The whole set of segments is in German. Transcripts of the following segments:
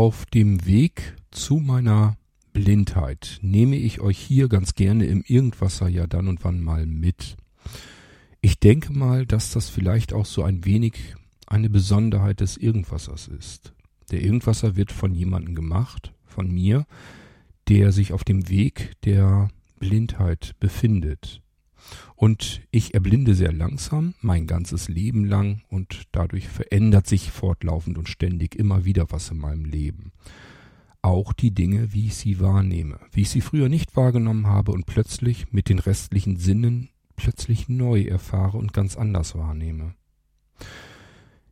Auf dem Weg zu meiner Blindheit nehme ich euch hier ganz gerne im Irgendwasser ja dann und wann mal mit. Ich denke mal, dass das vielleicht auch so ein wenig eine Besonderheit des Irgendwassers ist. Der Irgendwasser wird von jemandem gemacht, von mir, der sich auf dem Weg der Blindheit befindet. Und ich erblinde sehr langsam, mein ganzes Leben lang, und dadurch verändert sich fortlaufend und ständig immer wieder was in meinem Leben. Auch die Dinge, wie ich sie wahrnehme, wie ich sie früher nicht wahrgenommen habe und plötzlich mit den restlichen Sinnen plötzlich neu erfahre und ganz anders wahrnehme.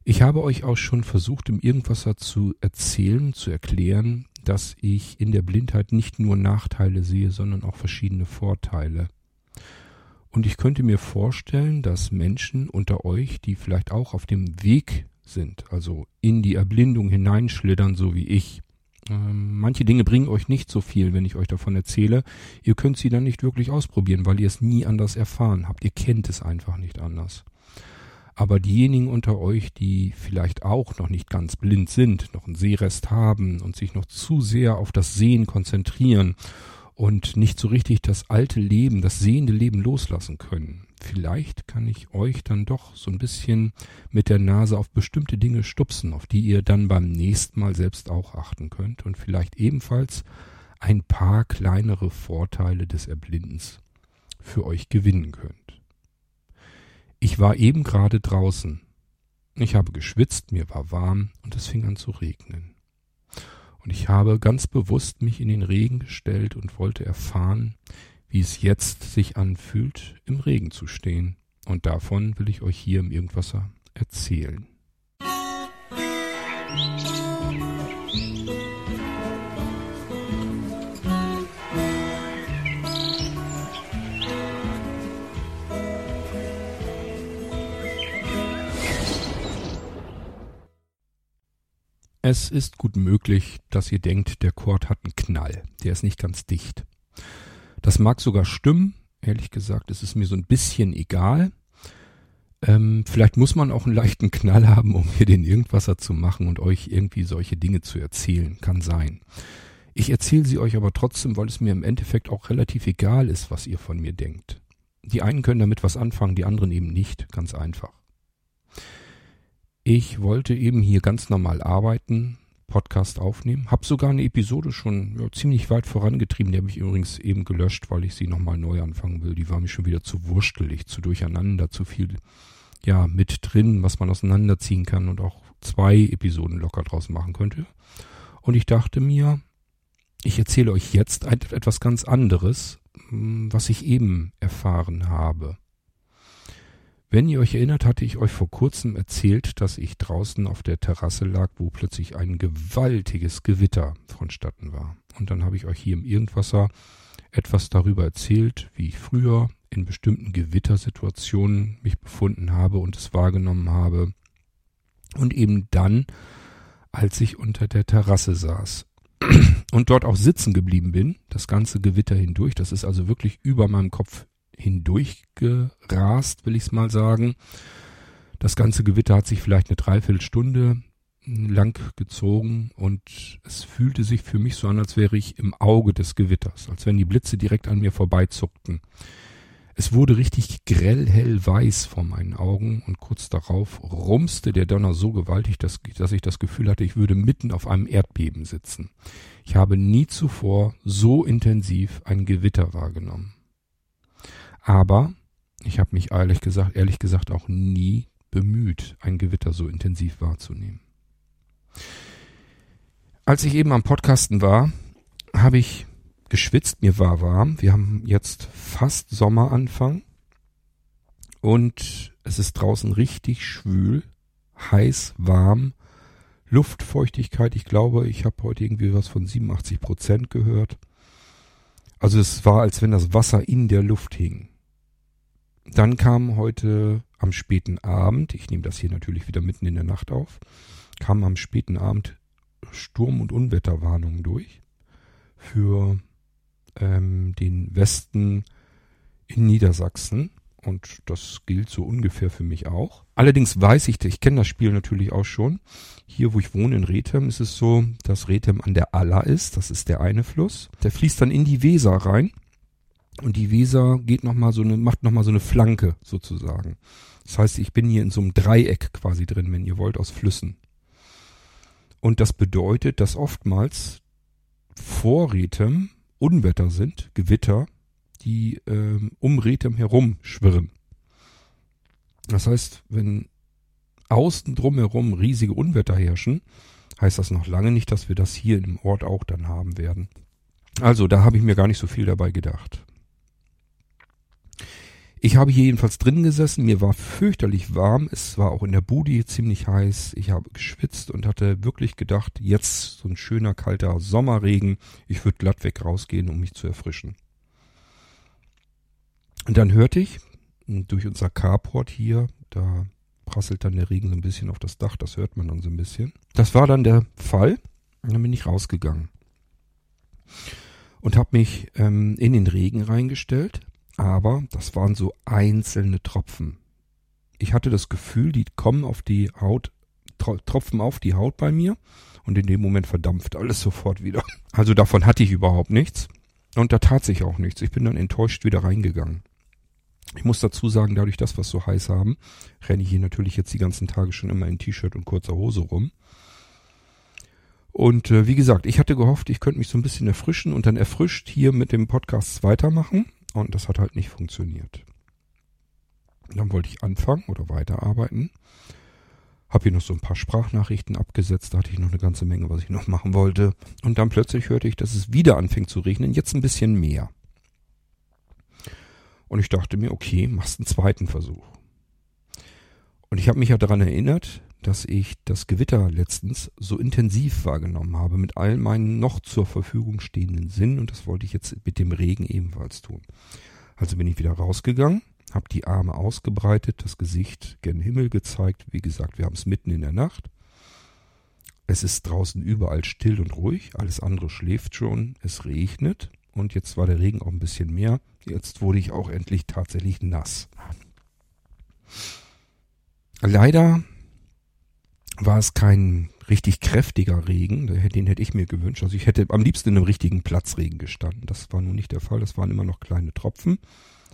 Ich habe euch auch schon versucht, im Irgendwasser zu erzählen, zu erklären, dass ich in der Blindheit nicht nur Nachteile sehe, sondern auch verschiedene Vorteile. Und ich könnte mir vorstellen, dass Menschen unter euch, die vielleicht auch auf dem Weg sind, also in die Erblindung hineinschlittern, so wie ich, ähm, manche Dinge bringen euch nicht so viel, wenn ich euch davon erzähle. Ihr könnt sie dann nicht wirklich ausprobieren, weil ihr es nie anders erfahren habt. Ihr kennt es einfach nicht anders. Aber diejenigen unter euch, die vielleicht auch noch nicht ganz blind sind, noch einen Sehrest haben und sich noch zu sehr auf das Sehen konzentrieren und nicht so richtig das alte Leben, das sehende Leben loslassen können. Vielleicht kann ich euch dann doch so ein bisschen mit der Nase auf bestimmte Dinge stupsen, auf die ihr dann beim nächsten Mal selbst auch achten könnt und vielleicht ebenfalls ein paar kleinere Vorteile des Erblindens für euch gewinnen könnt. Ich war eben gerade draußen. Ich habe geschwitzt, mir war warm und es fing an zu regnen. Und ich habe ganz bewusst mich in den Regen gestellt und wollte erfahren, wie es jetzt sich anfühlt, im Regen zu stehen. Und davon will ich euch hier im Irgendwasser erzählen. Musik Es ist gut möglich, dass ihr denkt, der Chord hat einen Knall. Der ist nicht ganz dicht. Das mag sogar stimmen. Ehrlich gesagt, es ist mir so ein bisschen egal. Ähm, vielleicht muss man auch einen leichten Knall haben, um hier den Irgendwasser zu machen und euch irgendwie solche Dinge zu erzählen. Kann sein. Ich erzähle sie euch aber trotzdem, weil es mir im Endeffekt auch relativ egal ist, was ihr von mir denkt. Die einen können damit was anfangen, die anderen eben nicht. Ganz einfach. Ich wollte eben hier ganz normal arbeiten, Podcast aufnehmen. Hab sogar eine Episode schon ja, ziemlich weit vorangetrieben. Die habe ich übrigens eben gelöscht, weil ich sie nochmal neu anfangen will. Die war mir schon wieder zu wurstelig, zu durcheinander, zu viel ja mit drin, was man auseinanderziehen kann und auch zwei Episoden locker draus machen könnte. Und ich dachte mir, ich erzähle euch jetzt etwas ganz anderes, hm, was ich eben erfahren habe. Wenn ihr euch erinnert, hatte ich euch vor kurzem erzählt, dass ich draußen auf der Terrasse lag, wo plötzlich ein gewaltiges Gewitter vonstatten war. Und dann habe ich euch hier im Irgendwasser etwas darüber erzählt, wie ich früher in bestimmten Gewittersituationen mich befunden habe und es wahrgenommen habe. Und eben dann, als ich unter der Terrasse saß und dort auch sitzen geblieben bin, das ganze Gewitter hindurch, das ist also wirklich über meinem Kopf hindurchgerast, will ich es mal sagen. Das ganze Gewitter hat sich vielleicht eine Dreiviertelstunde lang gezogen und es fühlte sich für mich so an, als wäre ich im Auge des Gewitters, als wenn die Blitze direkt an mir vorbeizuckten. Es wurde richtig grell hell weiß vor meinen Augen und kurz darauf rumste der Donner so gewaltig, dass, dass ich das Gefühl hatte, ich würde mitten auf einem Erdbeben sitzen. Ich habe nie zuvor so intensiv ein Gewitter wahrgenommen. Aber ich habe mich ehrlich gesagt, ehrlich gesagt auch nie bemüht, ein Gewitter so intensiv wahrzunehmen. Als ich eben am Podcasten war, habe ich geschwitzt, mir war warm. Wir haben jetzt fast Sommeranfang und es ist draußen richtig schwül, heiß, warm, Luftfeuchtigkeit. Ich glaube, ich habe heute irgendwie was von 87 Prozent gehört. Also es war, als wenn das Wasser in der Luft hing. Dann kam heute am späten Abend, ich nehme das hier natürlich wieder mitten in der Nacht auf, kam am späten Abend Sturm- und Unwetterwarnungen durch für ähm, den Westen in Niedersachsen. Und das gilt so ungefähr für mich auch. Allerdings weiß ich, ich kenne das Spiel natürlich auch schon. Hier, wo ich wohne in Rethem, ist es so, dass Rethem an der Aller ist. Das ist der eine Fluss. Der fließt dann in die Weser rein. Und die Weser geht noch mal so eine, macht nochmal so eine Flanke sozusagen. Das heißt, ich bin hier in so einem Dreieck quasi drin, wenn ihr wollt, aus Flüssen. Und das bedeutet, dass oftmals vor Rethem Unwetter sind, Gewitter, die ähm, um Rethem herum schwirren. Das heißt, wenn außen drumherum riesige Unwetter herrschen, heißt das noch lange nicht, dass wir das hier im Ort auch dann haben werden. Also, da habe ich mir gar nicht so viel dabei gedacht. Ich habe hier jedenfalls drin gesessen, mir war fürchterlich warm, es war auch in der Bude ziemlich heiß, ich habe geschwitzt und hatte wirklich gedacht, jetzt so ein schöner kalter Sommerregen, ich würde glatt weg rausgehen, um mich zu erfrischen. Und dann hörte ich durch unser Carport hier, da prasselt dann der Regen so ein bisschen auf das Dach, das hört man dann so ein bisschen. Das war dann der Fall. Dann bin ich rausgegangen und habe mich ähm, in den Regen reingestellt aber das waren so einzelne Tropfen. Ich hatte das Gefühl, die kommen auf die Haut, tropfen auf die Haut bei mir und in dem Moment verdampft alles sofort wieder. Also davon hatte ich überhaupt nichts und da tat sich auch nichts. Ich bin dann enttäuscht wieder reingegangen. Ich muss dazu sagen, dadurch, dass wir es so heiß haben, renne ich hier natürlich jetzt die ganzen Tage schon immer in T-Shirt und kurzer Hose rum. Und äh, wie gesagt, ich hatte gehofft, ich könnte mich so ein bisschen erfrischen und dann erfrischt hier mit dem Podcast weitermachen. Und das hat halt nicht funktioniert. Dann wollte ich anfangen oder weiterarbeiten. Hab hier noch so ein paar Sprachnachrichten abgesetzt, da hatte ich noch eine ganze Menge, was ich noch machen wollte. Und dann plötzlich hörte ich, dass es wieder anfängt zu regnen, jetzt ein bisschen mehr. Und ich dachte mir, okay, machst einen zweiten Versuch. Und ich habe mich ja daran erinnert, dass ich das Gewitter letztens so intensiv wahrgenommen habe mit all meinen noch zur Verfügung stehenden Sinnen und das wollte ich jetzt mit dem Regen ebenfalls tun. Also bin ich wieder rausgegangen, habe die Arme ausgebreitet, das Gesicht gen Himmel gezeigt. Wie gesagt, wir haben es mitten in der Nacht. Es ist draußen überall still und ruhig, alles andere schläft schon, es regnet und jetzt war der Regen auch ein bisschen mehr. Jetzt wurde ich auch endlich tatsächlich nass. Leider war es kein richtig kräftiger Regen, den hätte ich mir gewünscht. Also ich hätte am liebsten in einem richtigen Platzregen gestanden. Das war nun nicht der Fall, das waren immer noch kleine Tropfen,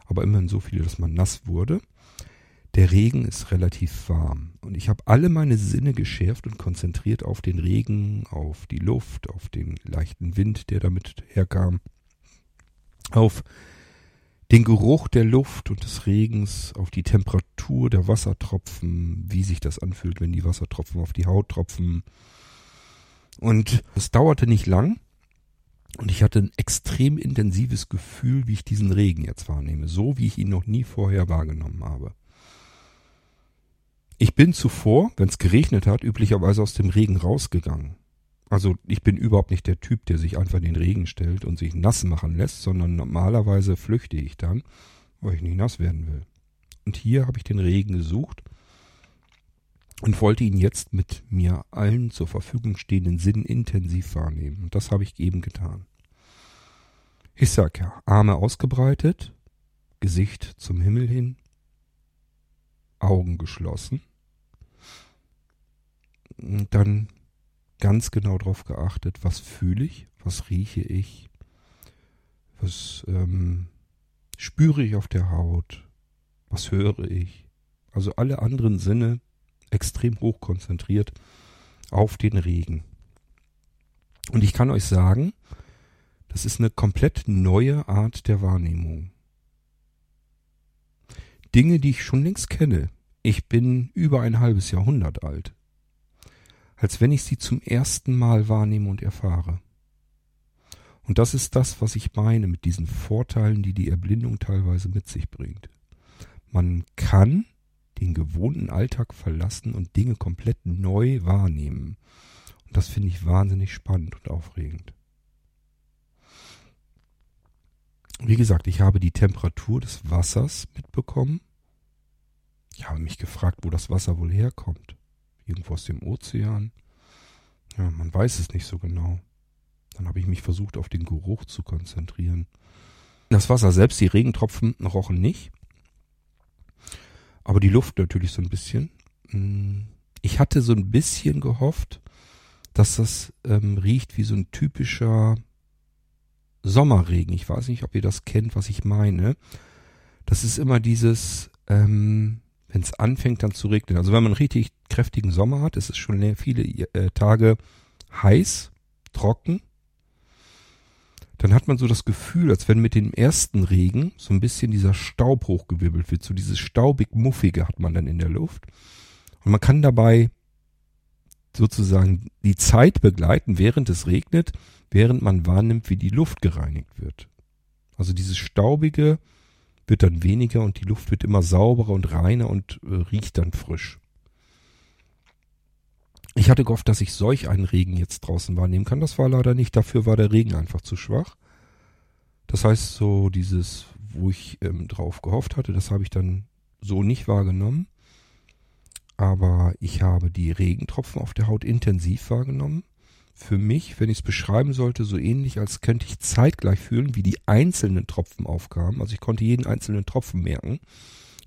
aber immerhin so viele, dass man nass wurde. Der Regen ist relativ warm und ich habe alle meine Sinne geschärft und konzentriert auf den Regen, auf die Luft, auf den leichten Wind, der damit herkam, auf den Geruch der Luft und des Regens, auf die Temperatur der Wassertropfen, wie sich das anfühlt, wenn die Wassertropfen auf die Haut tropfen. Und es dauerte nicht lang und ich hatte ein extrem intensives Gefühl, wie ich diesen Regen jetzt wahrnehme, so wie ich ihn noch nie vorher wahrgenommen habe. Ich bin zuvor, wenn es geregnet hat, üblicherweise aus dem Regen rausgegangen. Also ich bin überhaupt nicht der Typ, der sich einfach in den Regen stellt und sich nass machen lässt, sondern normalerweise flüchte ich dann, weil ich nicht nass werden will. Und hier habe ich den Regen gesucht und wollte ihn jetzt mit mir allen zur Verfügung stehenden Sinnen intensiv wahrnehmen. Und das habe ich eben getan. Ich sag ja, Arme ausgebreitet, Gesicht zum Himmel hin, Augen geschlossen. Und dann ganz genau darauf geachtet, was fühle ich, was rieche ich, was ähm, spüre ich auf der Haut, was höre ich. Also alle anderen Sinne extrem hoch konzentriert auf den Regen. Und ich kann euch sagen, das ist eine komplett neue Art der Wahrnehmung. Dinge, die ich schon längst kenne. Ich bin über ein halbes Jahrhundert alt als wenn ich sie zum ersten Mal wahrnehme und erfahre. Und das ist das, was ich meine mit diesen Vorteilen, die die Erblindung teilweise mit sich bringt. Man kann den gewohnten Alltag verlassen und Dinge komplett neu wahrnehmen. Und das finde ich wahnsinnig spannend und aufregend. Wie gesagt, ich habe die Temperatur des Wassers mitbekommen. Ich habe mich gefragt, wo das Wasser wohl herkommt irgendwo aus dem Ozean. Ja, man weiß es nicht so genau. Dann habe ich mich versucht, auf den Geruch zu konzentrieren. Das Wasser selbst, die Regentropfen rochen nicht. Aber die Luft natürlich so ein bisschen. Mm, ich hatte so ein bisschen gehofft, dass das ähm, riecht wie so ein typischer Sommerregen. Ich weiß nicht, ob ihr das kennt, was ich meine. Das ist immer dieses, ähm, wenn es anfängt dann zu regnen. Also wenn man einen richtig kräftigen Sommer hat, ist es schon viele äh, Tage heiß, trocken. Dann hat man so das Gefühl, als wenn mit dem ersten Regen so ein bisschen dieser Staub hochgewirbelt wird. So dieses staubig-muffige hat man dann in der Luft. Und man kann dabei sozusagen die Zeit begleiten, während es regnet, während man wahrnimmt, wie die Luft gereinigt wird. Also dieses Staubige wird dann weniger und die Luft wird immer sauberer und reiner und äh, riecht dann frisch. Ich hatte gehofft, dass ich solch einen Regen jetzt draußen wahrnehmen kann. Das war leider nicht. Dafür war der Regen einfach zu schwach. Das heißt, so dieses, wo ich ähm, drauf gehofft hatte, das habe ich dann so nicht wahrgenommen. Aber ich habe die Regentropfen auf der Haut intensiv wahrgenommen für mich, wenn ich es beschreiben sollte, so ähnlich, als könnte ich zeitgleich fühlen, wie die einzelnen Tropfen aufkamen. Also ich konnte jeden einzelnen Tropfen merken.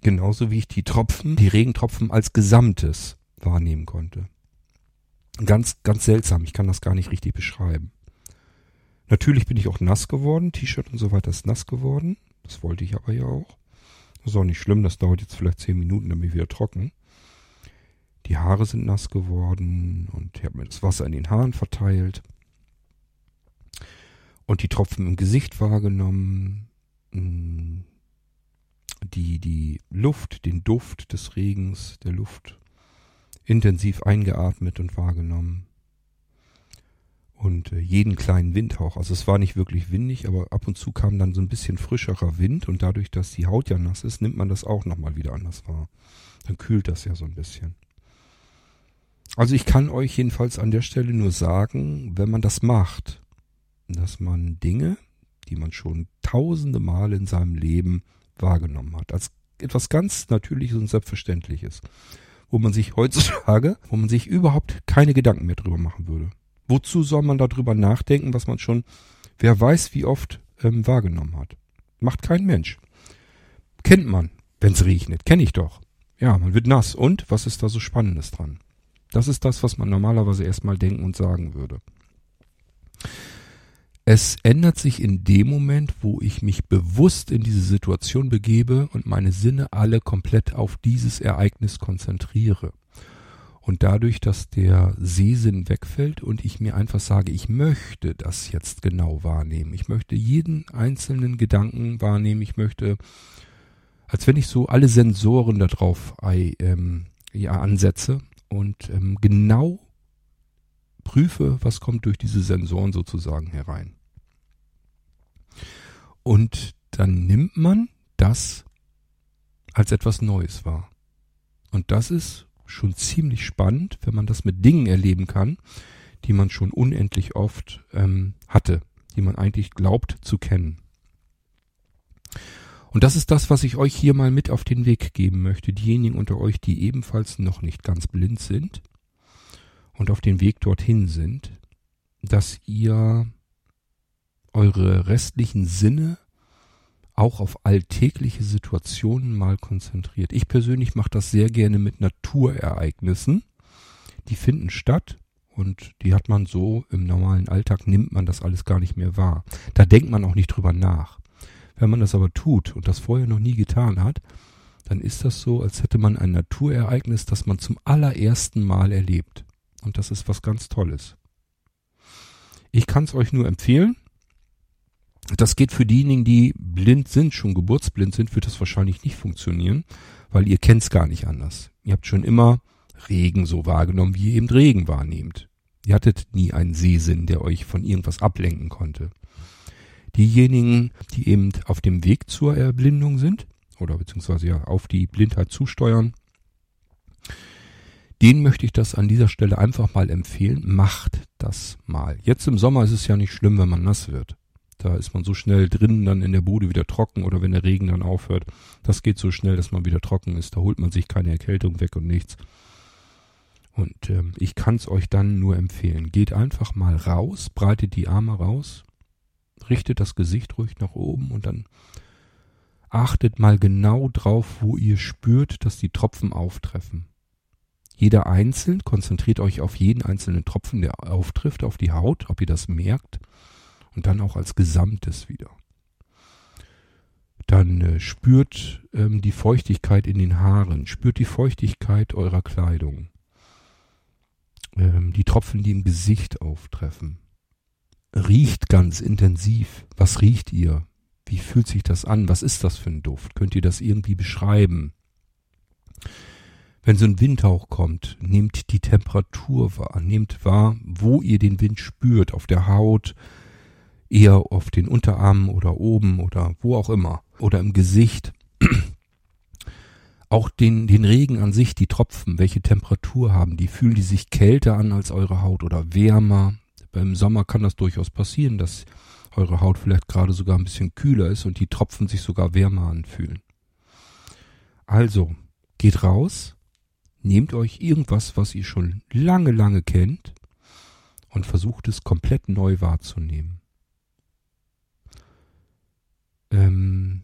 Genauso wie ich die Tropfen, die Regentropfen als Gesamtes wahrnehmen konnte. Ganz, ganz seltsam. Ich kann das gar nicht richtig beschreiben. Natürlich bin ich auch nass geworden. T-Shirt und so weiter ist nass geworden. Das wollte ich aber ja auch. Das ist auch nicht schlimm. Das dauert jetzt vielleicht zehn Minuten, dann bin ich wieder trocken. Die Haare sind nass geworden und ich habe mir das Wasser in den Haaren verteilt. Und die Tropfen im Gesicht wahrgenommen. Mm, die, die Luft, den Duft des Regens, der Luft intensiv eingeatmet und wahrgenommen. Und äh, jeden kleinen Windhauch. Also es war nicht wirklich windig, aber ab und zu kam dann so ein bisschen frischerer Wind und dadurch, dass die Haut ja nass ist, nimmt man das auch nochmal wieder anders wahr. Dann kühlt das ja so ein bisschen. Also ich kann euch jedenfalls an der Stelle nur sagen, wenn man das macht, dass man Dinge, die man schon tausende Mal in seinem Leben wahrgenommen hat, als etwas ganz Natürliches und Selbstverständliches, wo man sich heutzutage, wo man sich überhaupt keine Gedanken mehr drüber machen würde. Wozu soll man darüber nachdenken, was man schon, wer weiß, wie oft ähm, wahrgenommen hat? Macht kein Mensch. Kennt man, wenn's regnet, kenne ich doch. Ja, man wird nass. Und was ist da so Spannendes dran? Das ist das, was man normalerweise erstmal denken und sagen würde. Es ändert sich in dem Moment, wo ich mich bewusst in diese Situation begebe und meine Sinne alle komplett auf dieses Ereignis konzentriere. Und dadurch, dass der Sehsinn wegfällt und ich mir einfach sage, ich möchte das jetzt genau wahrnehmen. Ich möchte jeden einzelnen Gedanken wahrnehmen. Ich möchte, als wenn ich so alle Sensoren darauf ähm, ja, ansetze und ähm, genau prüfe, was kommt durch diese Sensoren sozusagen herein. Und dann nimmt man das als etwas Neues wahr. Und das ist schon ziemlich spannend, wenn man das mit Dingen erleben kann, die man schon unendlich oft ähm, hatte, die man eigentlich glaubt zu kennen. Und das ist das, was ich euch hier mal mit auf den Weg geben möchte. Diejenigen unter euch, die ebenfalls noch nicht ganz blind sind und auf den Weg dorthin sind, dass ihr eure restlichen Sinne auch auf alltägliche Situationen mal konzentriert. Ich persönlich mache das sehr gerne mit Naturereignissen. Die finden statt und die hat man so im normalen Alltag nimmt man das alles gar nicht mehr wahr. Da denkt man auch nicht drüber nach. Wenn man das aber tut und das vorher noch nie getan hat, dann ist das so, als hätte man ein Naturereignis, das man zum allerersten Mal erlebt. Und das ist was ganz Tolles. Ich kann es euch nur empfehlen. Das geht für diejenigen, die blind sind, schon geburtsblind sind, wird das wahrscheinlich nicht funktionieren, weil ihr kennt es gar nicht anders. Ihr habt schon immer Regen so wahrgenommen, wie ihr eben Regen wahrnehmt. Ihr hattet nie einen Sehsinn, der euch von irgendwas ablenken konnte. Diejenigen, die eben auf dem Weg zur Erblindung sind oder beziehungsweise ja auf die Blindheit zusteuern, den möchte ich das an dieser Stelle einfach mal empfehlen. Macht das mal. Jetzt im Sommer ist es ja nicht schlimm, wenn man nass wird. Da ist man so schnell drin, dann in der Bude wieder trocken oder wenn der Regen dann aufhört. Das geht so schnell, dass man wieder trocken ist. Da holt man sich keine Erkältung weg und nichts. Und ähm, ich kann es euch dann nur empfehlen. Geht einfach mal raus, breitet die Arme raus, richtet das Gesicht ruhig nach oben und dann achtet mal genau drauf, wo ihr spürt, dass die Tropfen auftreffen. Jeder einzeln, konzentriert euch auf jeden einzelnen Tropfen, der auftrifft, auf die Haut, ob ihr das merkt, und dann auch als Gesamtes wieder. Dann äh, spürt ähm, die Feuchtigkeit in den Haaren, spürt die Feuchtigkeit eurer Kleidung, ähm, die Tropfen, die im Gesicht auftreffen. Riecht ganz intensiv. Was riecht ihr? Wie fühlt sich das an? Was ist das für ein Duft? Könnt ihr das irgendwie beschreiben? Wenn so ein Windhauch kommt, nehmt die Temperatur wahr, nehmt wahr, wo ihr den Wind spürt, auf der Haut, eher auf den Unterarmen oder oben oder wo auch immer, oder im Gesicht. Auch den, den Regen an sich, die Tropfen, welche Temperatur haben die? Fühlen die sich kälter an als eure Haut oder wärmer? Beim Sommer kann das durchaus passieren, dass eure Haut vielleicht gerade sogar ein bisschen kühler ist und die Tropfen sich sogar wärmer anfühlen. Also, geht raus, nehmt euch irgendwas, was ihr schon lange, lange kennt und versucht es komplett neu wahrzunehmen. Ähm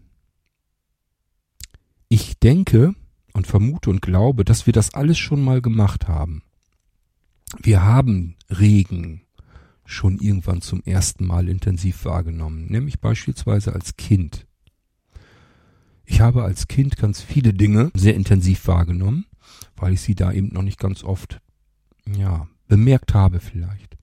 ich denke und vermute und glaube, dass wir das alles schon mal gemacht haben. Wir haben Regen, schon irgendwann zum ersten Mal intensiv wahrgenommen, nämlich beispielsweise als Kind. Ich habe als Kind ganz viele Dinge sehr intensiv wahrgenommen, weil ich sie da eben noch nicht ganz oft, ja, bemerkt habe vielleicht.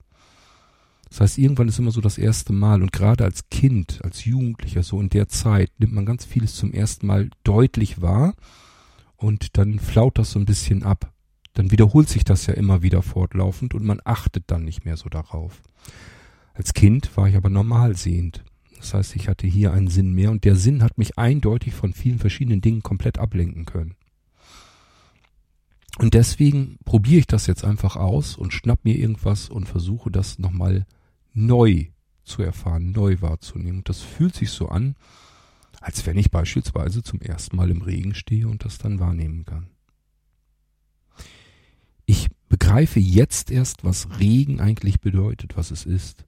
Das heißt, irgendwann ist immer so das erste Mal und gerade als Kind, als Jugendlicher, so in der Zeit, nimmt man ganz vieles zum ersten Mal deutlich wahr und dann flaut das so ein bisschen ab dann wiederholt sich das ja immer wieder fortlaufend und man achtet dann nicht mehr so darauf. Als Kind war ich aber normal sehend. Das heißt, ich hatte hier einen Sinn mehr und der Sinn hat mich eindeutig von vielen verschiedenen Dingen komplett ablenken können. Und deswegen probiere ich das jetzt einfach aus und schnapp mir irgendwas und versuche das nochmal neu zu erfahren, neu wahrzunehmen. Und das fühlt sich so an, als wenn ich beispielsweise zum ersten Mal im Regen stehe und das dann wahrnehmen kann. Begreife jetzt erst, was Regen eigentlich bedeutet, was es ist.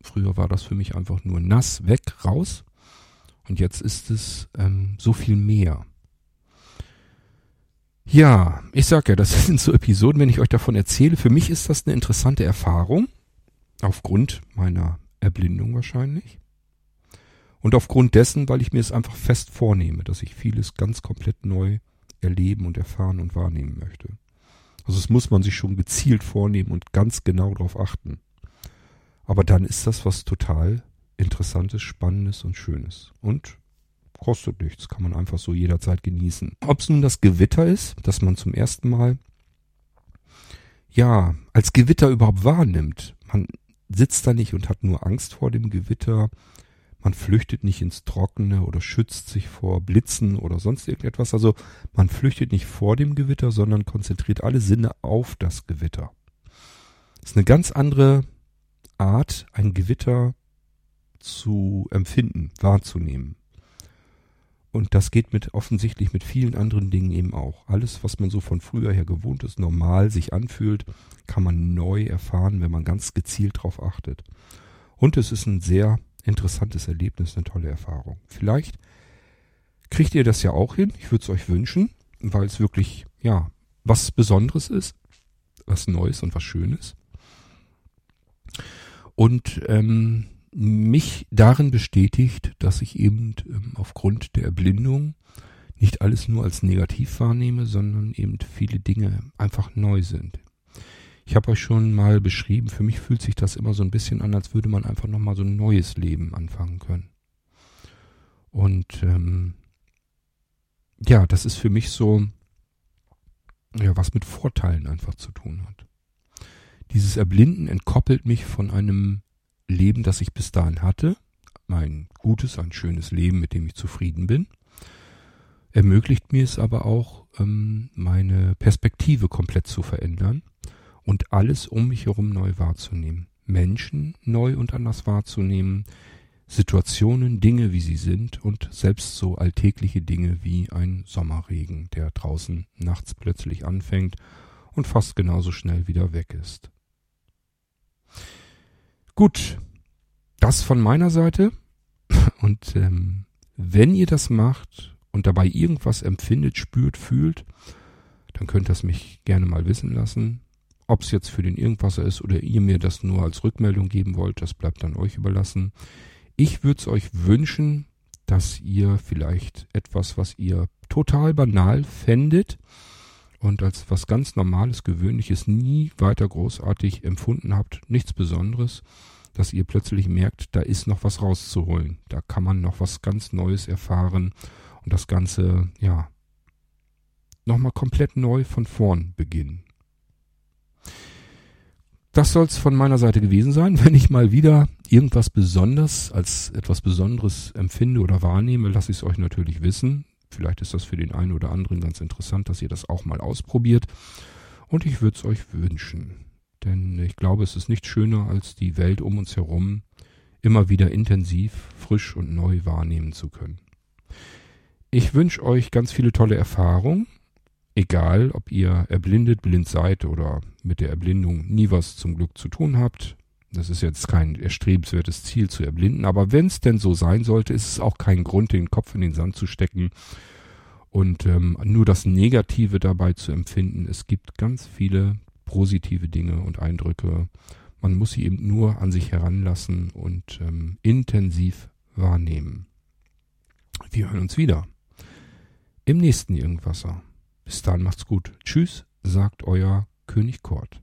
Früher war das für mich einfach nur nass, weg, raus. Und jetzt ist es ähm, so viel mehr. Ja, ich sag ja, das sind so Episoden, wenn ich euch davon erzähle. Für mich ist das eine interessante Erfahrung. Aufgrund meiner Erblindung wahrscheinlich. Und aufgrund dessen, weil ich mir es einfach fest vornehme, dass ich vieles ganz komplett neu erleben und erfahren und wahrnehmen möchte. Also das muss man sich schon gezielt vornehmen und ganz genau darauf achten. Aber dann ist das was total Interessantes, Spannendes und Schönes. Und kostet nichts, kann man einfach so jederzeit genießen. Ob es nun das Gewitter ist, dass man zum ersten Mal ja als Gewitter überhaupt wahrnimmt. Man sitzt da nicht und hat nur Angst vor dem Gewitter man flüchtet nicht ins Trockene oder schützt sich vor Blitzen oder sonst irgendetwas. Also man flüchtet nicht vor dem Gewitter, sondern konzentriert alle Sinne auf das Gewitter. Das ist eine ganz andere Art, ein Gewitter zu empfinden, wahrzunehmen. Und das geht mit offensichtlich mit vielen anderen Dingen eben auch. Alles, was man so von früher her gewohnt ist, normal sich anfühlt, kann man neu erfahren, wenn man ganz gezielt darauf achtet. Und es ist ein sehr interessantes Erlebnis, eine tolle Erfahrung. Vielleicht kriegt ihr das ja auch hin. Ich würde es euch wünschen, weil es wirklich, ja, was Besonderes ist, was Neues und was Schönes. Und ähm, mich darin bestätigt, dass ich eben ähm, aufgrund der Erblindung nicht alles nur als negativ wahrnehme, sondern eben viele Dinge einfach neu sind. Ich habe euch schon mal beschrieben, für mich fühlt sich das immer so ein bisschen an, als würde man einfach nochmal so ein neues Leben anfangen können. Und ähm, ja, das ist für mich so, ja, was mit Vorteilen einfach zu tun hat. Dieses Erblinden entkoppelt mich von einem Leben, das ich bis dahin hatte. Ein gutes, ein schönes Leben, mit dem ich zufrieden bin. Ermöglicht mir es aber auch, ähm, meine Perspektive komplett zu verändern und alles um mich herum neu wahrzunehmen. Menschen neu und anders wahrzunehmen, Situationen, Dinge, wie sie sind und selbst so alltägliche Dinge wie ein Sommerregen, der draußen nachts plötzlich anfängt und fast genauso schnell wieder weg ist. Gut, das von meiner Seite und ähm, Wenn ihr das macht und dabei irgendwas empfindet, spürt, fühlt, dann könnt ihr es mich gerne mal wissen lassen. Ob es jetzt für den Irgendwasser ist oder ihr mir das nur als Rückmeldung geben wollt, das bleibt dann euch überlassen. Ich würde es euch wünschen, dass ihr vielleicht etwas, was ihr total banal fändet und als was ganz Normales, Gewöhnliches nie weiter großartig empfunden habt, nichts Besonderes, dass ihr plötzlich merkt, da ist noch was rauszuholen. Da kann man noch was ganz Neues erfahren und das Ganze, ja, nochmal komplett neu von vorn beginnen. Das soll es von meiner Seite gewesen sein. Wenn ich mal wieder irgendwas besonders als etwas Besonderes empfinde oder wahrnehme, lasse ich es euch natürlich wissen. Vielleicht ist das für den einen oder anderen ganz interessant, dass ihr das auch mal ausprobiert. Und ich würde es euch wünschen. Denn ich glaube, es ist nicht schöner, als die Welt um uns herum immer wieder intensiv, frisch und neu wahrnehmen zu können. Ich wünsche euch ganz viele tolle Erfahrungen Egal, ob ihr erblindet, blind seid oder mit der Erblindung nie was zum Glück zu tun habt. Das ist jetzt kein erstrebenswertes Ziel zu erblinden, aber wenn es denn so sein sollte, ist es auch kein Grund, den Kopf in den Sand zu stecken und ähm, nur das Negative dabei zu empfinden. Es gibt ganz viele positive Dinge und Eindrücke. Man muss sie eben nur an sich heranlassen und ähm, intensiv wahrnehmen. Wir hören uns wieder im nächsten Irgendwasser. Bis dann macht's gut. Tschüss, sagt euer König Kort.